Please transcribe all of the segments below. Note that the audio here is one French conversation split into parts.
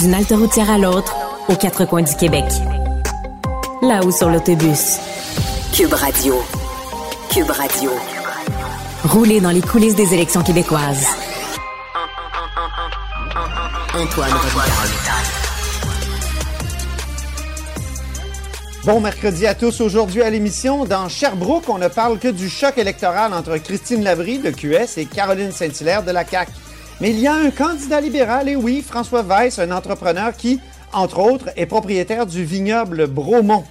D'une halte routière à l'autre, aux quatre coins du Québec. Là-haut sur l'autobus. Cube Radio. Cube Radio. Rouler dans les coulisses des élections québécoises. Antoine Bon mercredi à tous. Aujourd'hui à l'émission, dans Sherbrooke, on ne parle que du choc électoral entre Christine Labrie de QS et Caroline Saint-Hilaire de la CAQ. Mais il y a un candidat libéral, et oui, François Weiss, un entrepreneur qui, entre autres, est propriétaire du vignoble Bromont.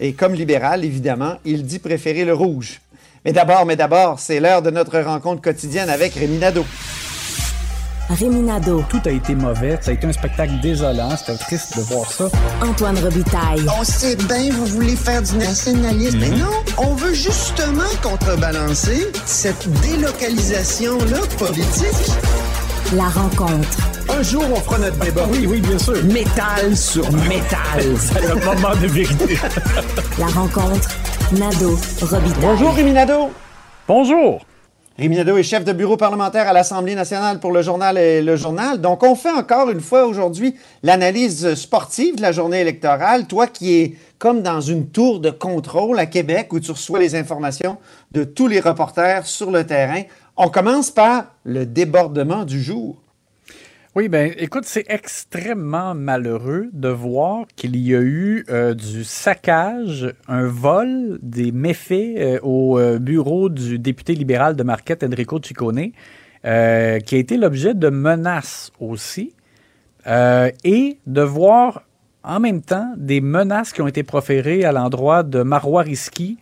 Et comme libéral, évidemment, il dit préférer le rouge. Mais d'abord, mais d'abord, c'est l'heure de notre rencontre quotidienne avec Rémi Nadeau. Rémi Nadeau. Tout a été mauvais. Ça a été un spectacle désolant. C'était triste de voir ça. Antoine Robitaille. On sait bien, vous voulez faire du nationalisme. Mais non, on veut justement contrebalancer cette délocalisation-là politique. La rencontre. Un jour, on fera notre débat. Oui, oui, bien sûr. Métal sur métal. C'est un moment de vérité. La rencontre. Nadeau. Robitaille. Bonjour Rémi Nadeau. Bonjour. Rémi Nadeau est chef de bureau parlementaire à l'Assemblée nationale pour le journal et le journal. Donc, on fait encore une fois aujourd'hui l'analyse sportive de la journée électorale. Toi qui es comme dans une tour de contrôle à Québec où tu reçois les informations de tous les reporters sur le terrain. On commence par le débordement du jour. Oui, ben écoute, c'est extrêmement malheureux de voir qu'il y a eu euh, du saccage, un vol, des méfaits euh, au euh, bureau du député libéral de Marquette, Enrico Ciccone, qui a été l'objet de menaces aussi, et de voir en même temps des menaces qui ont été proférées à l'endroit de Marois Risky,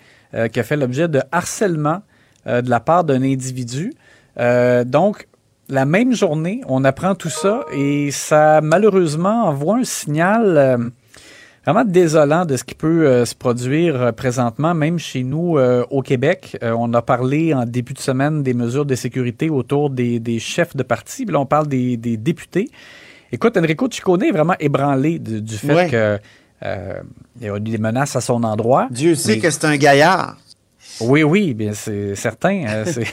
qui a fait l'objet de harcèlement de la part d'un individu. donc, la même journée, on apprend tout ça et ça malheureusement envoie un signal euh, vraiment désolant de ce qui peut euh, se produire euh, présentement, même chez nous au Québec. on a parlé en début de semaine des mesures de sécurité autour des, chefs de parti. là, on parle des, députés. Écoute, Enrico Ciccone est vraiment ébranlé du fait qu'il y a eu des menaces à son endroit. Dieu sait que c'est un gaillard. Oui, oui, bien c'est certain. c'est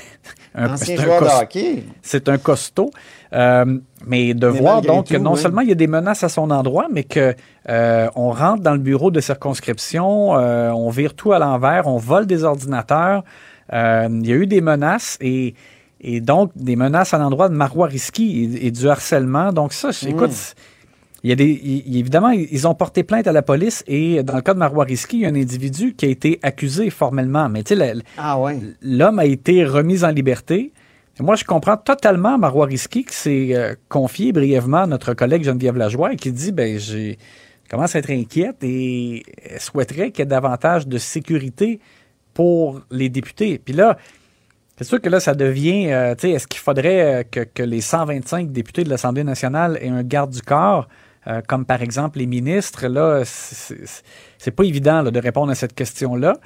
un, joueur de hockey. C'est un costaud. Euh, mais de voir donc que non seulement il y a des menaces à son endroit, mais que euh, on rentre dans le bureau de circonscription, euh, on vire tout à l'envers, on vole des ordinateurs. il y a eu des menaces et, et donc des menaces à l'endroit de Marois Risky et, du harcèlement. Donc ça, écoute, hmm. Il y a des, évidemment, ils ont porté plainte à la police et dans le cas de Marois Risky, il y a un individu qui a été accusé formellement. Mais tu sais, ah l'homme a été remis en liberté. moi, je comprends totalement Marois Risky qui s'est euh, confié brièvement à notre collègue Geneviève Lajoie et qui dit ben j'ai commence à être inquiète et souhaiterait qu'il y ait davantage de sécurité pour les députés. Puis là, c'est sûr que là, ça devient, euh, tu sais, est-ce qu'il faudrait euh, que, que, les 125 députés de l'Assemblée nationale aient un garde du corps? Euh, comme par exemple les ministres, là, c'est pas évident de répondre à cette question-là.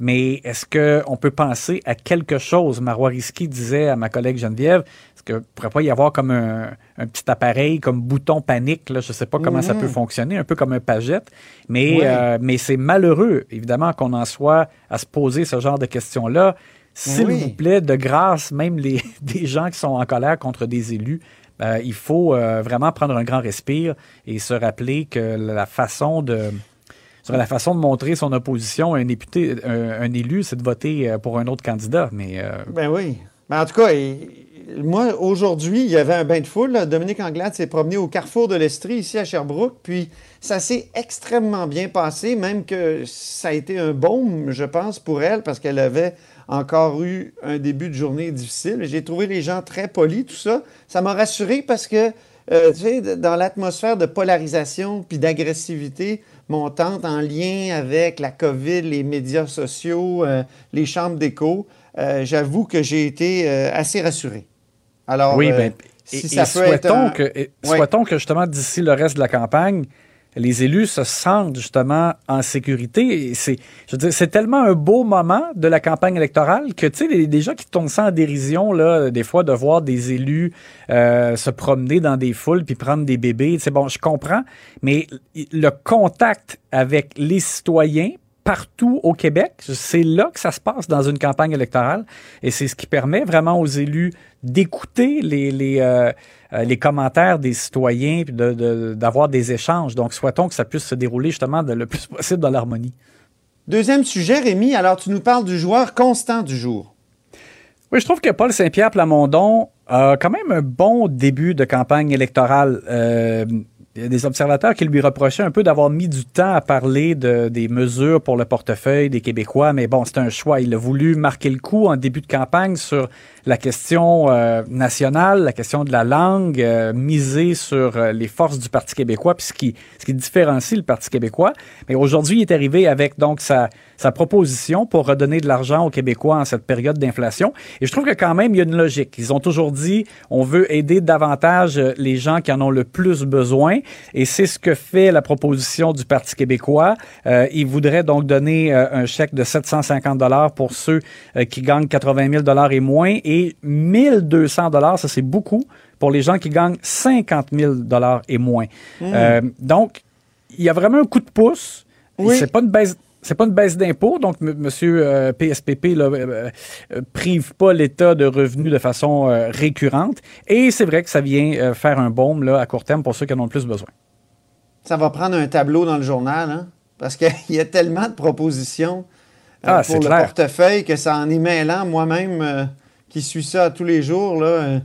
Mais est-ce qu'on peut penser à quelque chose? Marois Risky disait à ma collègue Geneviève, est-ce qu'il ne pourrait pas y avoir comme un, petit appareil, comme bouton panique, là, je ne sais pas comment ça peut mm-hmm. fonctionner, un peu comme un pagette, mais, euh, mais c'est malheureux, évidemment, qu'on en soit à se poser ce genre de questions-là. S'il vous plaît, de grâce, même les, des gens qui sont en colère contre des élus, euh, il faut euh, vraiment prendre un grand respire et se rappeler que la façon de montrer son opposition à un député, un, élu, c'est de voter euh, pour un autre candidat. Mais ben oui. Mais en tout cas, moi aujourd'hui, il y avait un bain de foule. Dominique Anglade s'est promené au carrefour de l'Estrie ici à Sherbrooke, puis ça s'est extrêmement bien passé, même que ça a été un baume, je pense, pour elle, parce qu'elle avait encore eu un début de journée difficile. J'ai trouvé les gens très polis, tout ça. Ça m'a rassuré parce que, euh, tu sais, dans l'atmosphère de polarisation puis d'agressivité montante en lien avec la COVID, les médias sociaux, euh, les chambres d'écho, euh, j'avoue que j'ai été assez rassuré. Alors, oui, ben, si et, ça et peut être souhaitons, un- que, et Ouais. souhaitons que justement d'ici le reste de la campagne, les élus se sentent justement en sécurité. C'est, c'est tellement un beau moment de la campagne électorale que, tu sais, les gens qui tournent ça en dérision, là, des fois, de voir des élus euh, se promener dans des foules puis prendre des bébés, c'est bon, je comprends, mais le contact avec les citoyens partout au Québec. C'est là que ça se passe dans une campagne électorale et c'est ce qui permet vraiment aux élus d'écouter les, les, euh, les commentaires des citoyens puis de- de- d'avoir des échanges. Donc, souhaitons que ça puisse se dérouler justement de le plus possible dans l'harmonie. Deuxième sujet, Rémi, alors tu nous parles du joueur constant du jour. Oui, je trouve que Paul Saint-Pierre Plamondon a quand même un bon début de campagne électorale. Euh, des observateurs qui lui reprochaient un peu d'avoir mis du temps à parler de, des mesures pour le portefeuille des Québécois, mais bon, c'est un choix. Il a voulu marquer le coup en début de campagne sur la question euh, nationale, la question de la langue, euh, miser sur euh, les forces du Parti québécois, puis ce qui, ce qui différencie le Parti québécois. Mais aujourd'hui, il est arrivé avec donc sa, sa proposition pour redonner de l'argent aux Québécois en cette période d'inflation. Et je trouve que quand même, il y a une logique. Ils ont toujours dit, on veut aider davantage euh, les gens qui en ont le plus besoin. Et c'est ce que fait la proposition du Parti québécois. Euh, ils voudraient donc donner euh, un chèque de 750 dollars pour ceux euh, qui gagnent 80 000 dollars et moins et 1200 dollars, ça c'est beaucoup, pour les gens qui gagnent 50 000 dollars et moins. Euh, donc, il y a vraiment un coup de pouce. Oui. C'est pas une baisse. C'est pas une baisse d'impôt, donc M. Monsieur euh, PSPP là, euh, euh, prive pas l'État de revenus de façon euh, récurrente. Et c'est vrai que ça vient euh, faire un baume là, à court terme pour ceux qui en ont le plus besoin. Ça va prendre un tableau dans le journal, hein? parce qu'il y a tellement de propositions euh, Ah, pour le clair. portefeuille que ça en est mêlant. Moi-même, euh, qui suis ça tous les jours, là, euh,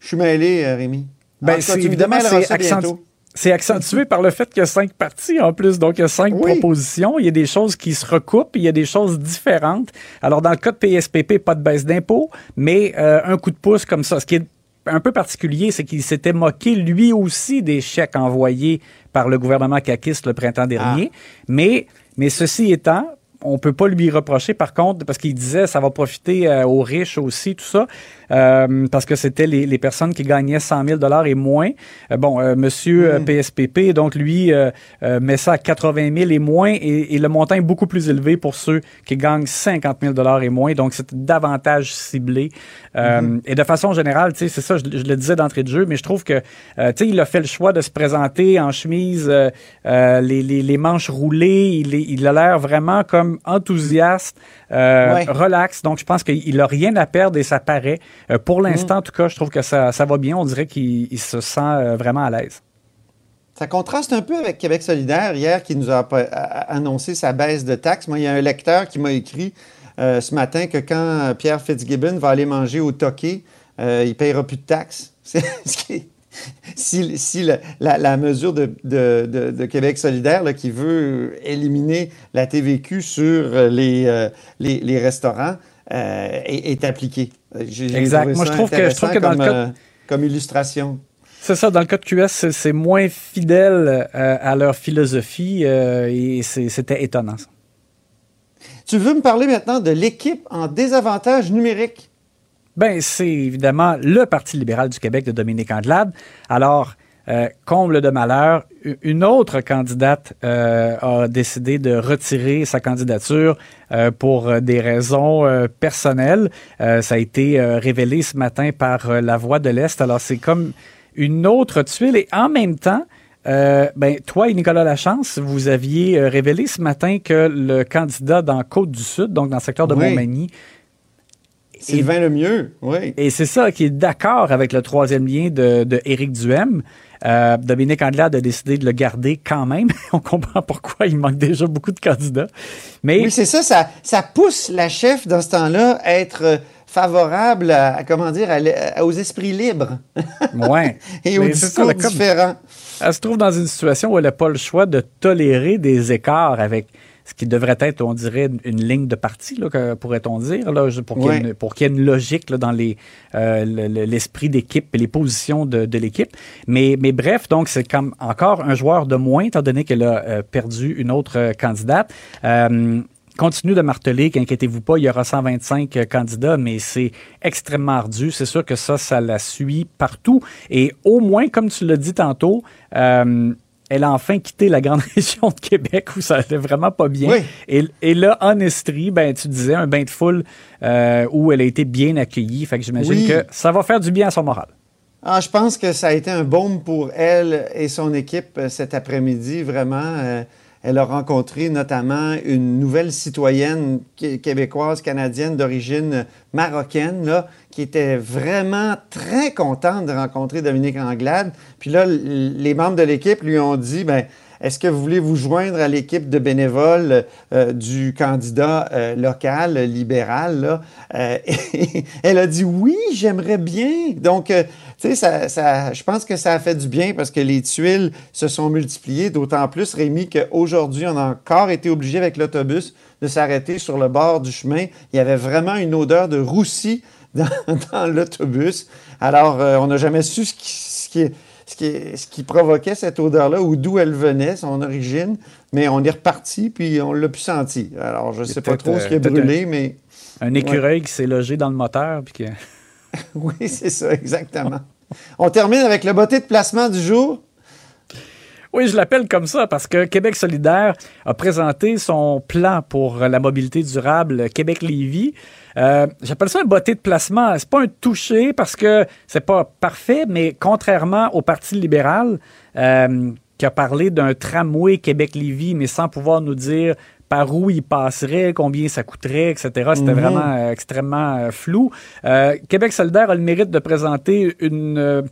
je suis mêlé, euh, Rémi. En Ben, c'est évidemment, c'est ça accentu- bientôt. C'est accentué par le fait qu'il y a cinq partis en plus. Donc, il y a cinq Oui. propositions. Il y a des choses qui se recoupent. Il y a des choses différentes. Alors, dans le cas de PSPP, pas de baisse d'impôt, mais euh, un coup de pouce comme ça. Ce qui est un peu particulier, c'est qu'il s'était moqué lui aussi des chèques envoyés par le gouvernement caquiste le printemps dernier. Mais, mais ceci étant, on peut pas lui reprocher, par contre, parce qu'il disait ça va profiter euh, aux riches aussi, tout ça, euh, parce que c'était les, les personnes qui gagnaient 100 000 dollars et moins. Euh, bon, Monsieur PSPP, donc lui met ça à 80 000 et moins, et, et le montant est beaucoup plus élevé pour ceux qui gagnent 50 000 dollars et moins. Donc c'est davantage ciblé. Euh, Et de façon générale, tu sais, c'est ça, je, je le disais d'entrée de jeu, mais je trouve que, tu sais, il a fait le choix de se présenter en chemise, les, les, les manches roulées. Il, est- il a l'air vraiment comme enthousiaste, euh, Ouais. relax. Donc, je pense qu'il a rien à perdre et ça paraît. Euh, pour l'instant, en tout cas, je trouve que ça, ça va bien. On dirait qu'il il se sent euh, vraiment à l'aise. Ça contraste un peu avec Québec solidaire hier qui nous a annoncé sa baisse de taxes. Moi, il y a un lecteur qui m'a écrit euh, ce matin que quand Pierre Fitzgibbon va aller manger au Toqué, euh, il ne payera plus de taxes. C'est ce qui est- si si le- la, la mesure de, de- de- de Québec solidaire là, qui veut éliminer la TVQ sur euh, les, euh, les, les restaurants euh, est, est appliquée. J'ai- Exact. Moi, je trouve que- je trouve que dans le comme, cas- euh, comme illustration. C'est ça, dans le cas de QS, c'est- c'est moins fidèle euh, à leur philosophie euh, et c'est- c'était étonnant. ça. Tu veux me parler maintenant de l'équipe en désavantage numérique? Ben, c'est évidemment le Parti libéral du Québec de Dominique Anglade. Alors, euh, comble de malheur, une autre candidate euh, a décidé de retirer sa candidature euh, pour des raisons personnelles. Ça a été révélé ce matin par La Voix de l'Est. Alors, c'est comme une autre tuile et en même temps, euh, ben, toi et Nicolas Lachance, vous aviez euh, révélé ce matin que le candidat dans Côte-du-Sud, donc dans le secteur de Oui. Montmagny, Sylvain Lemieux, oui. et c'est ça qui est d'accord avec le troisième lien de, de Éric Duhem. Euh, Dominique Anglade a décidé de le garder quand même. On comprend pourquoi il manque déjà beaucoup de candidats. Mais Oui, c'est ça, ça, ça pousse la chef dans ce temps-là à être euh, favorable à, à, comment dire, à aux esprits libres ouais. et aux ça, discours comme- différents. Elle se trouve dans une situation où elle n'a pas le choix de tolérer des écarts avec ce qui devrait être, on dirait, une, ligne de parti, pourrait-on dire, là, pour qu'il y ait une, pour qu'il y ait une logique là, dans les, euh, le- le- l'esprit d'équipe et les positions de, de l'équipe. Mais, mais bref, donc c'est comme encore un joueur de moins, étant donné qu'elle a euh, perdu une autre euh, candidate. Euh, continue de marteler qu'inquiétez-vous pas, il y aura 125 euh, candidats, mais c'est extrêmement ardu. C'est sûr que ça, ça la suit partout. Et au moins, comme tu l'as dit tantôt, euh, elle a enfin quitté la grande région de Québec où ça allait vraiment pas bien. Oui. Et, et là, en Estrie, ben, tu disais un bain de foule euh, où elle a été bien accueillie. Fait que j'imagine Oui. que ça va faire du bien à son moral. Ah, je pense que ça a été un baume pour elle et son équipe euh, cet après-midi. Vraiment, euh, elle a rencontré notamment une nouvelle citoyenne qué- québécoise, canadienne d'origine marocaine, là, qui était vraiment très contente de rencontrer Dominique Anglade. Puis là, les membres de l'équipe lui ont dit, ben, est-ce que vous voulez vous joindre à l'équipe de bénévoles euh, du candidat euh, local, libéral? Euh, elle a dit oui, j'aimerais bien. Donc, tu sais, ça, ça- je pense que ça a fait du bien parce que les tuiles se sont multipliées, d'autant plus, Rémi, qu'aujourd'hui, on a encore été obligé avec l'autobus de s'arrêter sur le bord du chemin. Il y avait vraiment une odeur de roussi dans, l'autobus. Alors, on n'a jamais su ce qui, ce qui est- ce qui, ce qui provoquait cette odeur-là ou d'où elle venait, son origine, mais on est reparti puis on l'a pu sentir. Alors, je ne sais pas trop ce qui a euh, brûlé, mais Un écureuil qui s'est logé dans le moteur. Puis que... oui, c'est ça, exactement. On termine avec le beauté de placement du jour. Oui, je l'appelle comme ça parce que Québec solidaire a présenté son plan pour la mobilité durable Québec-Lévis. Euh, J'appelle ça un botté de placement. C'est pas un toucher parce que c'est pas parfait, mais contrairement au Parti libéral euh, qui a parlé d'un tramway Québec-Lévis, mais sans pouvoir nous dire par où il passerait, combien ça coûterait, etc. C'était vraiment euh, extrêmement euh, flou. Euh, Québec solidaire a le mérite de présenter une...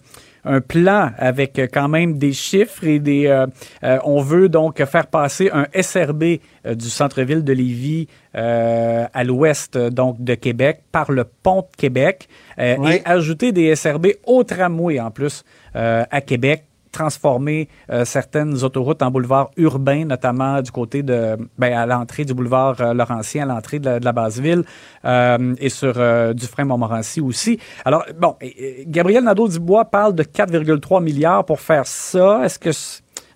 un plan avec euh, quand même des chiffres et des. euh, euh, on veut donc faire passer un SRB du centre-ville de Lévis euh, à l'ouest donc de Québec par le pont de Québec euh, Oui. et ajouter des SRB au tramway en plus euh, à Québec transformer euh, certaines autoroutes en boulevards urbains, notamment du côté de, ben, à l'entrée du boulevard euh, Laurentien, à l'entrée de la, la base-ville, euh, et sur Dufresne-Montmorency aussi. Alors, bon, Gabriel Nadeau-Dubois parle de 4,3 milliards pour faire ça. Est-ce que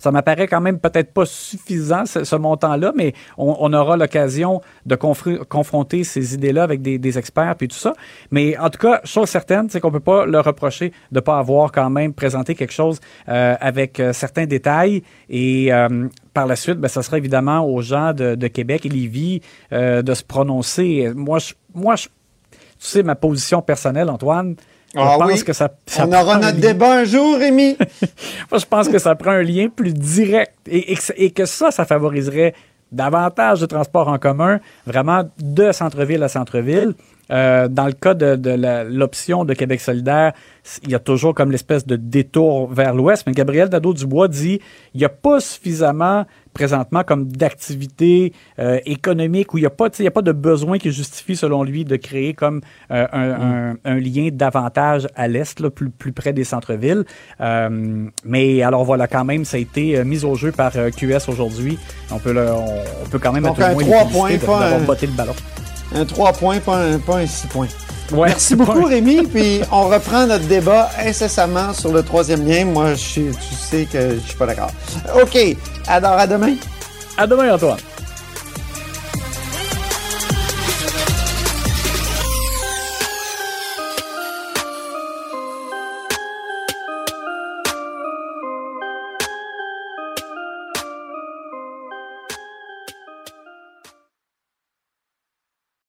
ça m'apparaît quand même peut-être pas suffisant, ce, montant-là, mais on, aura l'occasion de confr- confronter ces idées-là avec des, experts puis tout ça. Mais en tout cas, chose certaine, c'est qu'on peut pas leur reprocher de pas avoir quand même présenté quelque chose euh, avec euh, certains détails. Et euh, par la suite, ben, ça sera évidemment aux gens de, Québec et Lévis de se prononcer. Moi, je, moi, tu sais ma position personnelle, Antoine. Je Ah pense oui. que ça, ça On aura prend un notre lien- débat un jour, Rémi. moi, je pense que ça prend un lien plus direct et, et que, et que ça, ça favoriserait davantage de transport en commun, vraiment de centre-ville à centre-ville. Euh, dans le cas de, de l'option de Québec solidaire, il y a toujours comme l'espèce de détour vers l'ouest, mais Gabriel Nadeau-Dubois dit il n'y a pas suffisamment présentement comme d'activité euh, économique où il n'y a, pas, il y a pas de besoin qui justifie, selon lui, de créer comme euh, un, un- un lien davantage à l'est, plus, plus près des centres-villes. Euh, mais alors voilà, quand même, ça a été euh, mis au jeu par euh, QS aujourd'hui. On peut, le- on, on peut quand même Donc, être au moins trois points, d'avoir botté le ballon. Un 3 points, pas un, pas un 6 points. Ouais, Merci beaucoup, Rémi. Puis on reprend notre débat incessamment sur le troisième lien. Moi, je suis- tu sais que je suis pas d'accord. OK. Alors, à demain. À demain, Antoine.